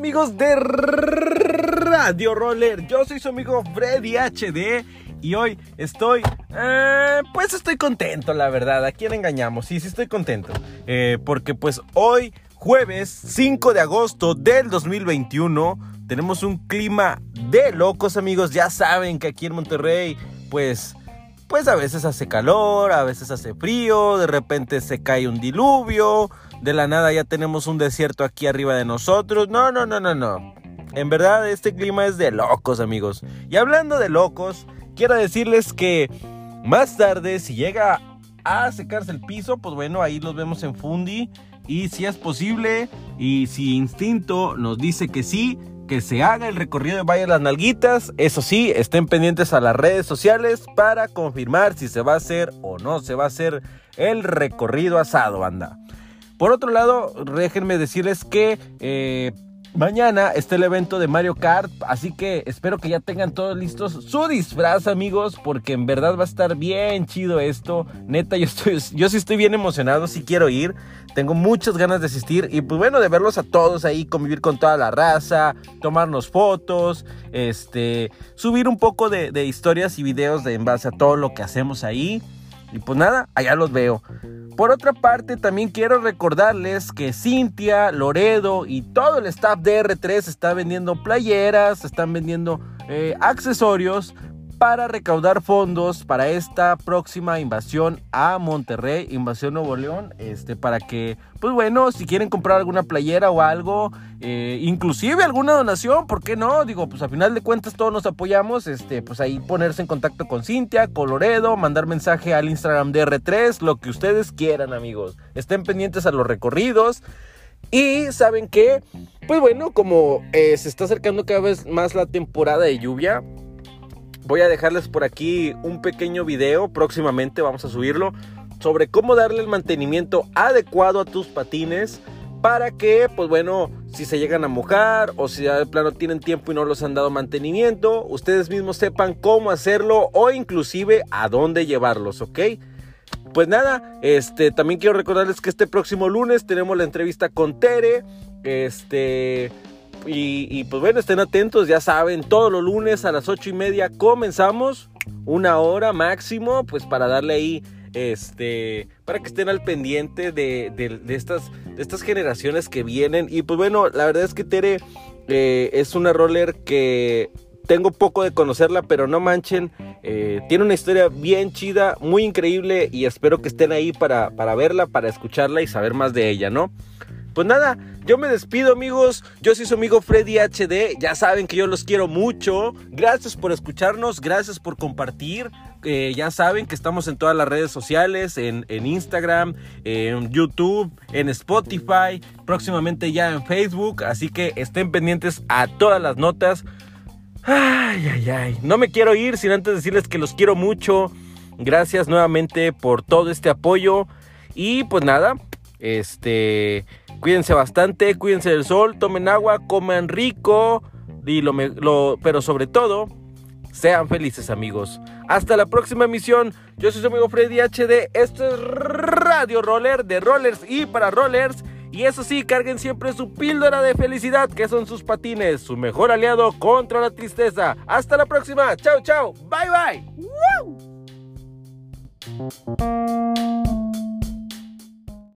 amigos de Radio Roller? Yo soy su amigo Freddy HD y hoy estoy, eh, pues estoy contento, la verdad. ¿A quién engañamos? Sí, sí estoy contento. Eh, porque pues hoy, jueves 5 de agosto del 2021, tenemos un clima de locos, amigos. Ya saben que aquí en Monterrey, pues pues a veces hace calor, a veces hace frío, de repente se cae un diluvio, de la nada ya tenemos un desierto aquí arriba de nosotros. No, no, no, no, no. En verdad este clima es de locos, amigos. Y hablando de locos, quiero decirles que más tarde, si llega a secarse el piso, pues bueno, ahí los vemos en Fundi. Y si es posible, y si Instinto nos dice que sí, que se haga el recorrido de Valle Las Nalguitas. Eso sí, estén pendientes a las redes sociales para confirmar si se va a hacer o no se va a hacer el recorrido asado, anda. Por otro lado, déjenme decirles que eh, Mañana está el evento de Mario Kart, así que espero que ya tengan todos listos su disfraz, amigos, porque en verdad va a estar bien chido esto. Neta, yo estoy, yo sí estoy bien emocionado, sí quiero ir. Tengo muchas ganas de asistir y pues bueno, de verlos a todos ahí, convivir con toda la raza, tomarnos fotos, este, subir un poco de, historias y videos de en base a todo lo que hacemos ahí. Y pues nada, allá los veo. Por otra parte, también quiero recordarles que Cintia, Loredo y todo el staff de R3 está vendiendo playeras, están vendiendo eh, accesorios para recaudar fondos para esta próxima invasión a Monterrey, invasión Nuevo León, este, para que, pues bueno, si quieren comprar alguna playera o algo, eh, inclusive alguna donación, ¿por qué no? Digo, pues a final de cuentas todos nos apoyamos, este, pues ahí ponerse en contacto con Cintia, Coloredo, mandar mensaje al Instagram de R3, lo que ustedes quieran, amigos. Estén pendientes a los recorridos. Y saben que, pues bueno, como eh, se está acercando cada vez más la temporada de lluvia, voy a dejarles por aquí un pequeño video, próximamente vamos a subirlo, sobre cómo darle el mantenimiento adecuado a tus patines para que, pues bueno, si se llegan a mojar o si de plano tienen tiempo y no los han dado mantenimiento, ustedes mismos sepan cómo hacerlo o inclusive a dónde llevarlos, ¿ok? Pues nada, este, también quiero recordarles que este próximo lunes tenemos la entrevista con Tere, este, y, pues bueno, estén atentos, ya saben, todos los lunes a las ocho y media comenzamos, una hora máximo, pues para darle ahí, este, para que estén al pendiente de, estas, de estas generaciones que vienen. Y pues bueno, la verdad es que Tere eh, es una roller que tengo poco de conocerla, pero no manchen, eh, tiene una historia bien chida, muy increíble y espero que estén ahí para, para verla, para escucharla y saber más de ella, ¿no? Pues nada, yo me despido amigos, yo soy su amigo Freddy HD, ya saben que yo los quiero mucho, gracias por escucharnos, gracias por compartir, eh, ya saben que estamos en todas las redes sociales, en, Instagram, en YouTube, en Spotify, próximamente ya en Facebook, así que estén pendientes a todas las notas. Ay, ay, ay, no me quiero ir sin antes decirles que los quiero mucho, gracias nuevamente por todo este apoyo. Y pues nada, este, cuídense bastante, cuídense del sol, tomen agua, coman rico, y lo, pero sobre todo, sean felices amigos. Hasta la próxima emisión. Yo soy su amigo Freddy HD. Esto es Radio Roller de Rollers y para Rollers. Y eso sí, carguen siempre su píldora de felicidad, que son sus patines, su mejor aliado contra la tristeza. Hasta la próxima. Chao, chao. Bye, bye.